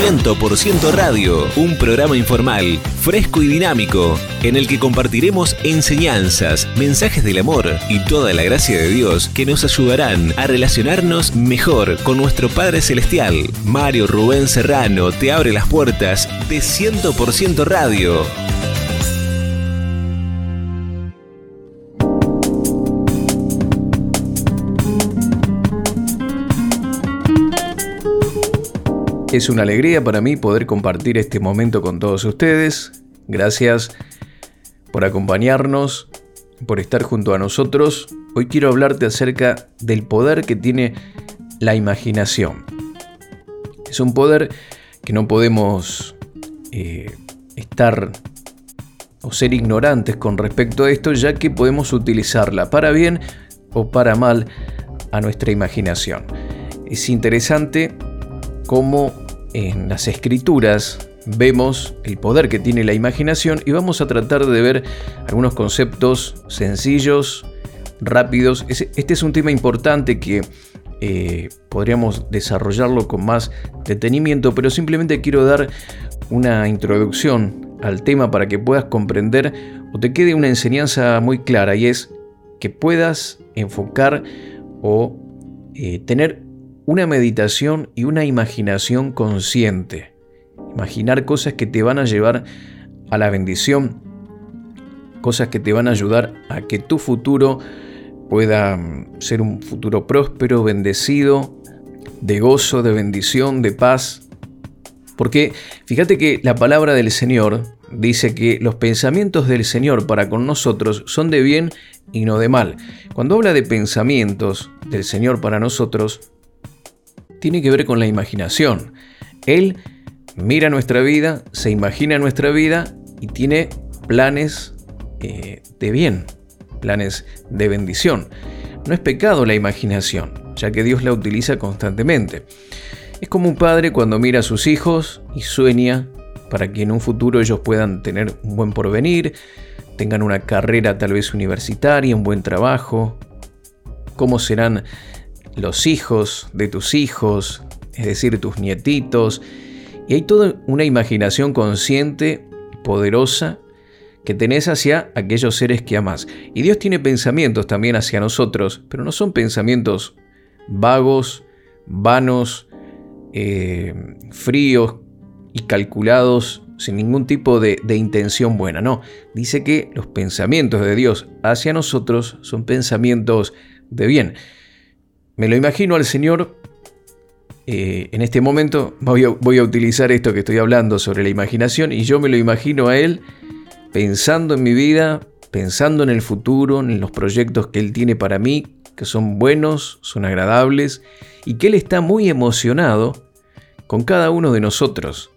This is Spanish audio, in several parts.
100% Radio, un programa informal, fresco y dinámico, en el que compartiremos enseñanzas, mensajes del amor y toda la gracia de Dios que nos ayudarán a relacionarnos mejor con nuestro Padre Celestial. Mario Rubén Serrano te abre las puertas de 100% Radio. Es una alegría para mí poder compartir este momento con todos ustedes. Gracias por acompañarnos, por estar junto a nosotros. Hoy quiero hablarte acerca del poder que tiene la imaginación. Es un poder que no podemos eh, estar o ser ignorantes con respecto a esto, ya que podemos utilizarla para bien o para mal a nuestra imaginación. Es interesante cómo en las escrituras vemos el poder que tiene la imaginación y vamos a tratar de ver algunos conceptos sencillos, rápidos. Este es un tema importante que eh, podríamos desarrollarlo con más detenimiento, pero simplemente quiero dar una introducción al tema para que puedas comprender o te quede una enseñanza muy clara y es que puedas enfocar o eh, tener una meditación y una imaginación consciente. Imaginar cosas que te van a llevar a la bendición, cosas que te van a ayudar a que tu futuro pueda mm, ser un futuro próspero, bendecido, de gozo, de bendición, de paz. Porque fíjate que la palabra del Señor dice que los pensamientos del Señor para con nosotros son de bien y no de mal. Cuando habla de pensamientos del Señor para nosotros, tiene que ver con la imaginación. Él mira nuestra vida, se imagina nuestra vida y tiene planes eh, de bien, planes de bendición. No es pecado la imaginación, ya que Dios la utiliza constantemente. Es como un padre cuando mira a sus hijos y sueña para que en un futuro ellos puedan tener un buen porvenir, tengan una carrera tal vez universitaria, un buen trabajo, cómo serán los hijos de tus hijos, es decir, tus nietitos, y hay toda una imaginación consciente, poderosa, que tenés hacia aquellos seres que amás. Y Dios tiene pensamientos también hacia nosotros, pero no son pensamientos vagos, vanos, eh, fríos y calculados sin ningún tipo de, de intención buena. No, dice que los pensamientos de Dios hacia nosotros son pensamientos de bien. Me lo imagino al Señor, eh, en este momento voy a, utilizar esto que estoy hablando sobre la imaginación y yo me lo imagino a Él pensando en mi vida, pensando en el futuro, en los proyectos que Él tiene para mí, que son buenos, son agradables y que Él está muy emocionado con cada uno de nosotros,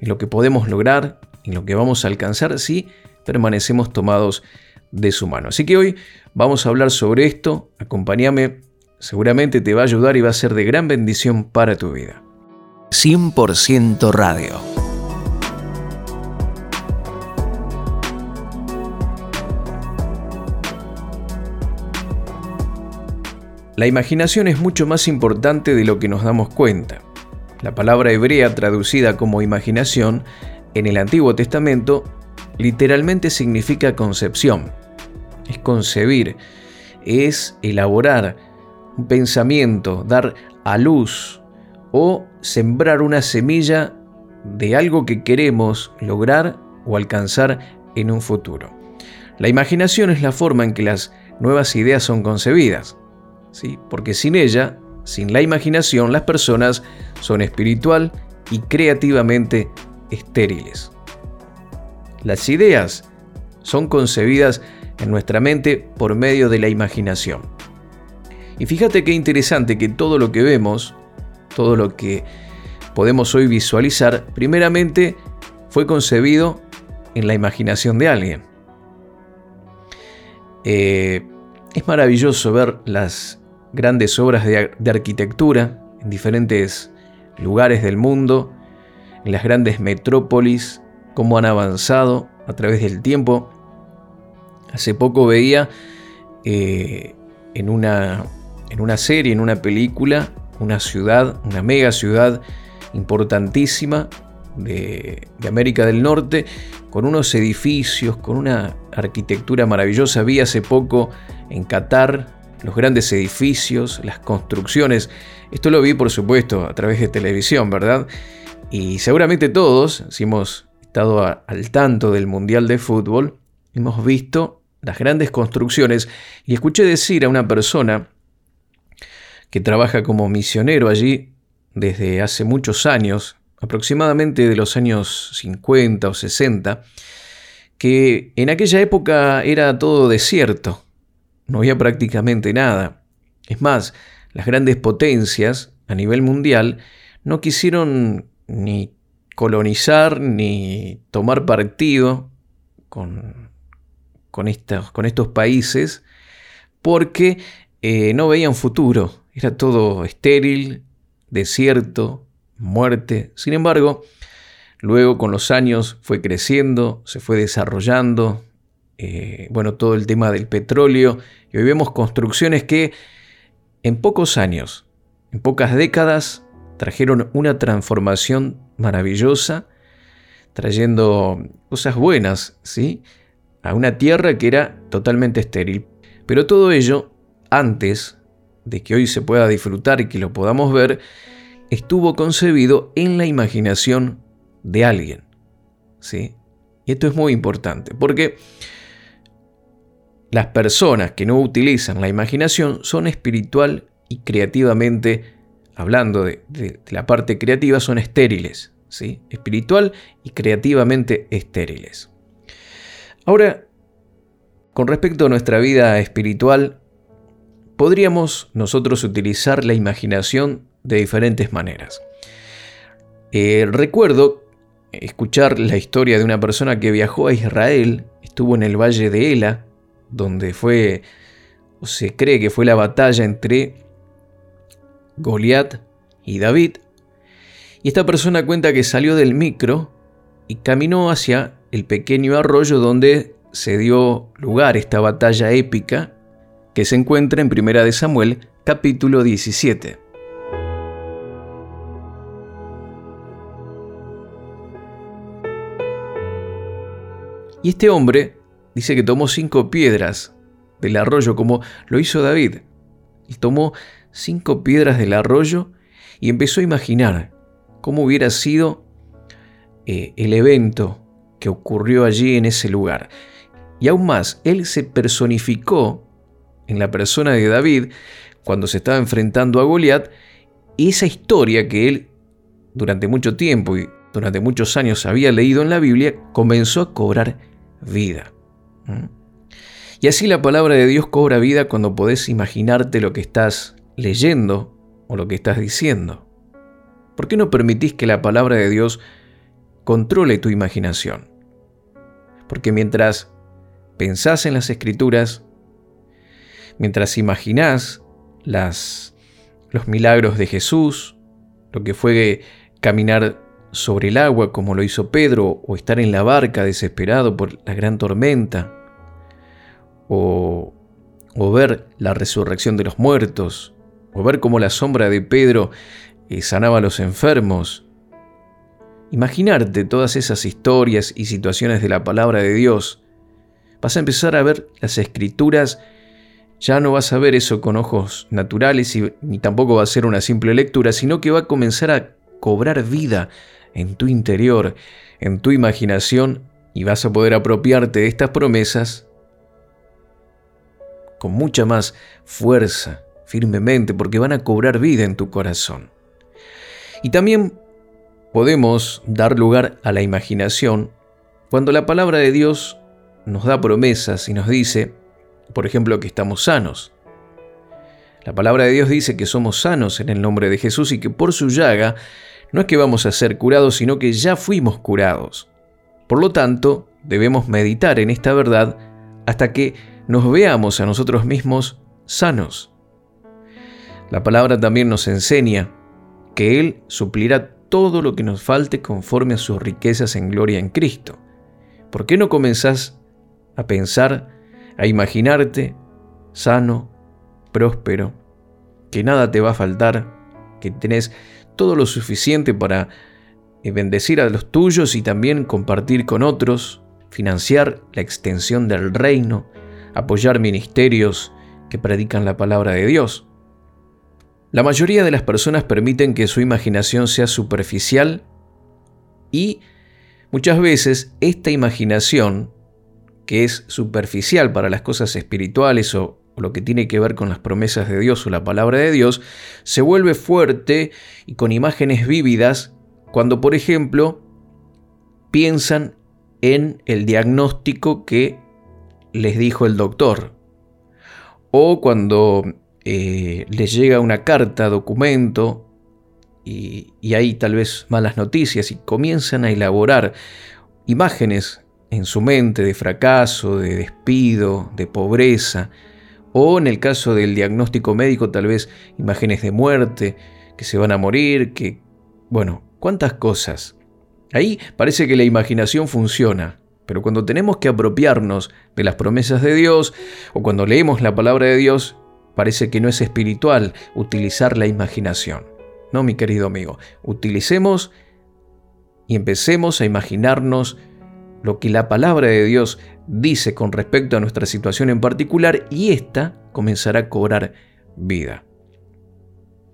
en lo que podemos lograr, en lo que vamos a alcanzar si permanecemos tomados de su mano. Así que hoy vamos a hablar sobre esto, acompáñame seguramente te va a ayudar y va a ser de gran bendición para tu vida. 100% Radio. La imaginación es mucho más importante de lo que nos damos cuenta. La palabra hebrea traducida como imaginación en el Antiguo Testamento literalmente significa concepción. Es concebir, es elaborar, un pensamiento, dar a luz o sembrar una semilla de algo que queremos lograr o alcanzar en un futuro. La imaginación es la forma en que las nuevas ideas son concebidas, ¿sí? porque sin ella, sin la imaginación, las personas son espiritual y creativamente estériles. Las ideas son concebidas en nuestra mente por medio de la imaginación. Y fíjate qué interesante que todo lo que vemos, todo lo que podemos hoy visualizar, primeramente fue concebido en la imaginación de alguien. Eh, es maravilloso ver las grandes obras de, arquitectura en diferentes lugares del mundo, en las grandes metrópolis, cómo han avanzado a través del tiempo. Hace poco veía eh, en una en una serie, en una película, una ciudad, una mega ciudad importantísima de, América del Norte, con unos edificios, con una arquitectura maravillosa. Vi hace poco en Qatar los grandes edificios, las construcciones. Esto lo vi, por supuesto, a través de televisión, ¿verdad? Y seguramente todos, si hemos estado al tanto del Mundial de Fútbol, hemos visto las grandes construcciones y escuché decir a una persona que trabaja como misionero allí desde hace muchos años, aproximadamente de los años 50 o 60, que en aquella época era todo desierto, no había prácticamente nada. Es más, las grandes potencias a nivel mundial no quisieron ni colonizar ni tomar partido con, con, estos países porque eh, no veían futuro. Era todo estéril, desierto, muerte. Sin embargo, luego con los años fue creciendo, se fue desarrollando, eh, bueno, todo el tema del petróleo, y hoy vemos construcciones que en pocos años, en pocas décadas, trajeron una transformación maravillosa, trayendo cosas buenas, ¿sí? A una tierra que era totalmente estéril. Pero todo ello, antes de que hoy se pueda disfrutar y que lo podamos ver, estuvo concebido en la imaginación de alguien, ¿sí? Y esto es muy importante, porque las personas que no utilizan la imaginación son espiritual y creativamente, hablando de, la parte creativa, son estériles, ¿sí? espiritual y creativamente estériles. Ahora, con respecto a nuestra vida espiritual, podríamos nosotros utilizar la imaginación de diferentes maneras. Eh, recuerdo escuchar la historia de una persona que viajó a Israel, estuvo en el valle de Ela, donde fue, o se cree que fue la batalla entre Goliat y David. Y esta persona cuenta que salió del micro y caminó hacia el pequeño arroyo donde se dio lugar esta batalla épica que se encuentra en Primera de Samuel, capítulo 17. Y este hombre dice que tomó cinco piedras del arroyo, como lo hizo David. Y tomó cinco piedras del arroyo y empezó a imaginar cómo hubiera sido eh, el evento que ocurrió allí en ese lugar. Y aún más, él se personificó en la persona de David cuando se estaba enfrentando a Goliat esa historia que él durante mucho tiempo y durante muchos años había leído en la Biblia comenzó a cobrar vida. Y así la palabra de Dios cobra vida cuando podés imaginarte lo que estás leyendo o lo que estás diciendo. ¿Por qué no permitís que la palabra de Dios controle tu imaginación? Porque mientras pensás en las escrituras, mientras imaginás las, los milagros de Jesús, lo que fue caminar sobre el agua como lo hizo Pedro, o estar en la barca desesperado por la gran tormenta, o, o ver la resurrección de los muertos, o ver cómo la sombra de Pedro eh, sanaba a los enfermos. Imaginarte todas esas historias y situaciones de la palabra de Dios. Vas a empezar a ver las escrituras, ya no vas a ver eso con ojos naturales y ni tampoco va a ser una simple lectura, sino que va a comenzar a cobrar vida en tu interior, en tu imaginación, y vas a poder apropiarte de estas promesas con mucha más fuerza, firmemente, porque van a cobrar vida en tu corazón. Y también podemos dar lugar a la imaginación cuando la palabra de Dios nos da promesas y nos dice, por ejemplo, que estamos sanos. La palabra de Dios dice que somos sanos en el nombre de Jesús y que por su llaga no es que vamos a ser curados, sino que ya fuimos curados. Por lo tanto, debemos meditar en esta verdad hasta que nos veamos a nosotros mismos sanos. La palabra también nos enseña que Él suplirá todo lo que nos falte conforme a sus riquezas en gloria en Cristo. ¿Por qué no comenzás a pensar, a imaginarte sano, próspero, que nada te va a faltar, que tenés todo lo suficiente para eh, bendecir a los tuyos y también compartir con otros, financiar la extensión del reino, apoyar ministerios que predican la palabra de Dios. La mayoría de las personas permiten que su imaginación sea superficial y muchas veces esta imaginación, que es superficial para las cosas espirituales o, lo que tiene que ver con las promesas de Dios o la palabra de Dios, se vuelve fuerte y con imágenes vívidas cuando, por ejemplo, piensan en el diagnóstico que les dijo el doctor, o cuando eh, les llega una carta, documento, y, y hay tal vez malas noticias y comienzan a elaborar imágenes en su mente de fracaso, de despido, de pobreza, o en el caso del diagnóstico médico tal vez imágenes de muerte, que se van a morir, que, bueno, cuántas cosas. Ahí parece que la imaginación funciona, pero cuando tenemos que apropiarnos de las promesas de Dios o cuando leemos la palabra de Dios, parece que no es espiritual utilizar la imaginación. No, mi querido amigo, utilicemos y empecemos a imaginarnos lo que la palabra de Dios dice con respecto a nuestra situación en particular y ésta comenzará a cobrar vida.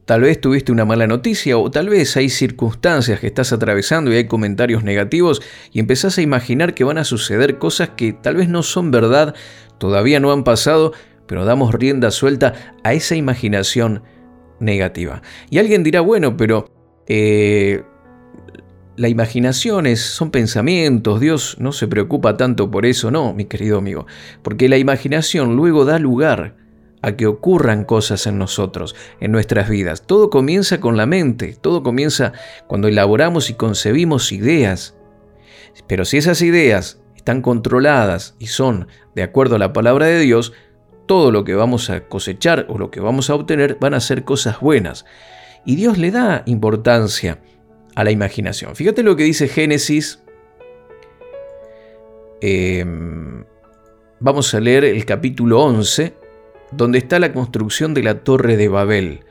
Tal vez tuviste una mala noticia o tal vez hay circunstancias que estás atravesando y hay comentarios negativos y empezás a imaginar que van a suceder cosas que tal vez no son verdad, todavía no han pasado, pero damos rienda suelta a esa imaginación negativa. Y alguien dirá, bueno, pero eh, la imaginación es, son pensamientos, Dios no se preocupa tanto por eso, no, mi querido amigo, porque la imaginación luego da lugar a que ocurran cosas en nosotros, en nuestras vidas. Todo comienza con la mente, todo comienza cuando elaboramos y concebimos ideas. Pero si esas ideas están controladas y son de acuerdo a la palabra de Dios, todo lo que vamos a cosechar o lo que vamos a obtener van a ser cosas buenas. Y Dios le da importancia a la imaginación. Fíjate lo que dice Génesis. Em, vamos a leer el capítulo 11, donde está la construcción de la Torre de Babel.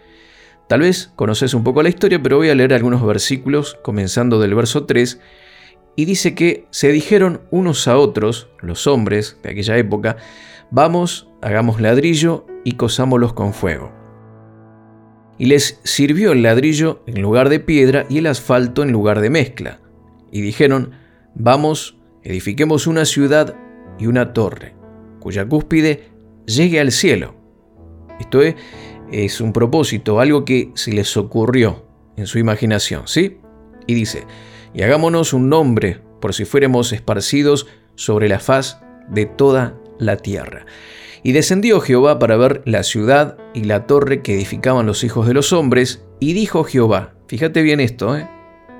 Tal vez conoces un poco la historia, pero voy a leer algunos versículos, comenzando del verso 3, y dice que se dijeron unos a otros, los hombres de aquella época, vamos, hagamos ladrillo y cosámoslos con fuego y les sirvió el ladrillo en lugar de piedra y el asfalto en lugar de mezcla. Y dijeron, vamos, edifiquemos una ciudad y una torre, cuya cúspide llegue al cielo. Esto es, es un propósito, algo que se les ocurrió en su imaginación, ¿sí? Y dice, y hagámonos un nombre por si fuéramos esparcidos sobre la faz de toda la tierra. Y descendió Jehová para ver la ciudad y la torre que edificaban los hijos de los hombres, y dijo Jehová, fíjate bien esto, ¿eh?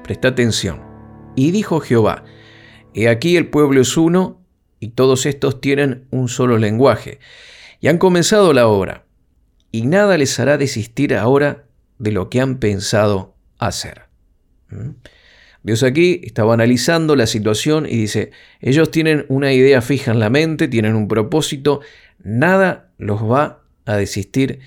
presta atención, y dijo Jehová, he aquí el pueblo es uno, y todos estos tienen un solo lenguaje, y han comenzado la obra, y nada les hará desistir ahora de lo que han pensado hacer. ¿Mm? Dios aquí estaba analizando la situación y dice, ellos tienen una idea fija en la mente, tienen un propósito, nada los va a desistir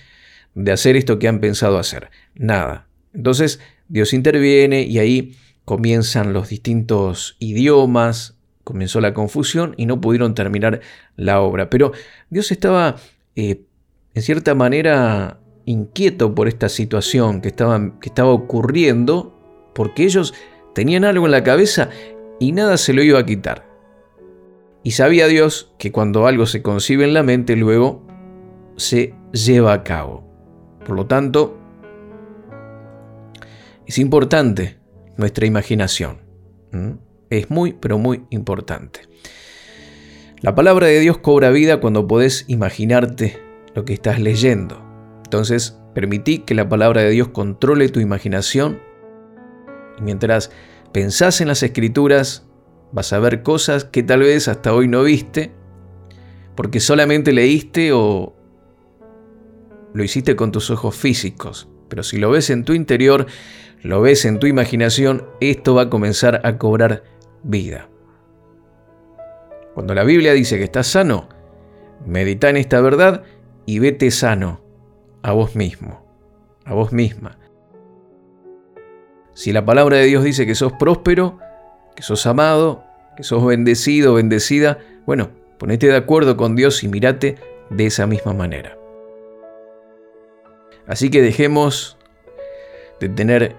de hacer esto que han pensado hacer. Nada. Entonces Dios interviene y ahí comienzan los distintos idiomas, comenzó la confusión y no pudieron terminar la obra. Pero Dios estaba, eh, en cierta manera, inquieto por esta situación que que estaba ocurriendo, porque ellos tenían algo en la cabeza y nada se lo iba a quitar. Y sabía Dios que cuando algo se concibe en la mente, luego se lleva a cabo. Por lo tanto, es importante nuestra imaginación. Es muy, pero muy importante. La palabra de Dios cobra vida cuando podés imaginarte lo que estás leyendo. Entonces, permití que la palabra de Dios controle tu imaginación y mientras pensás en las escrituras, Vas a ver cosas que tal vez hasta hoy no viste, porque solamente leíste o lo hiciste con tus ojos físicos. Pero si lo ves en tu interior, lo ves en tu imaginación, esto va a comenzar a cobrar vida. Cuando la Biblia dice que estás sano, medita en esta verdad y vete sano a vos mismo, a vos misma. Si la palabra de Dios dice que sos próspero, que sos amado, que sos bendecido, bendecida, bueno, ponete de acuerdo con Dios y mirate de esa misma manera. Así que dejemos de tener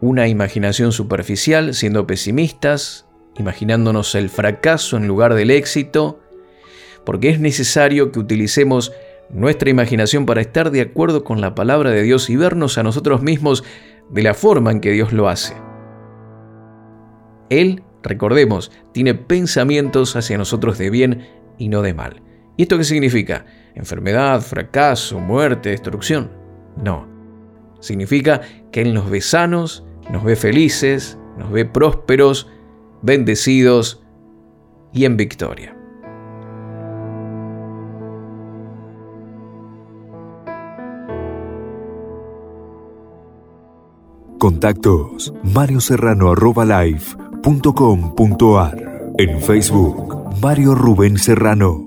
una imaginación superficial, siendo pesimistas, imaginándonos el fracaso en lugar del éxito, porque es necesario que utilicemos nuestra imaginación para estar de acuerdo con la palabra de Dios y vernos a nosotros mismos de la forma en que Dios lo hace. Él, recordemos, tiene pensamientos hacia nosotros de bien y no de mal. ¿Y esto qué significa? ¿Enfermedad, fracaso, muerte, destrucción? No. Significa que Él nos ve sanos, nos ve felices, nos ve prósperos, bendecidos y en victoria. Contactos marioserrano.live.com.ar En Facebook, Mario Rubén Serrano.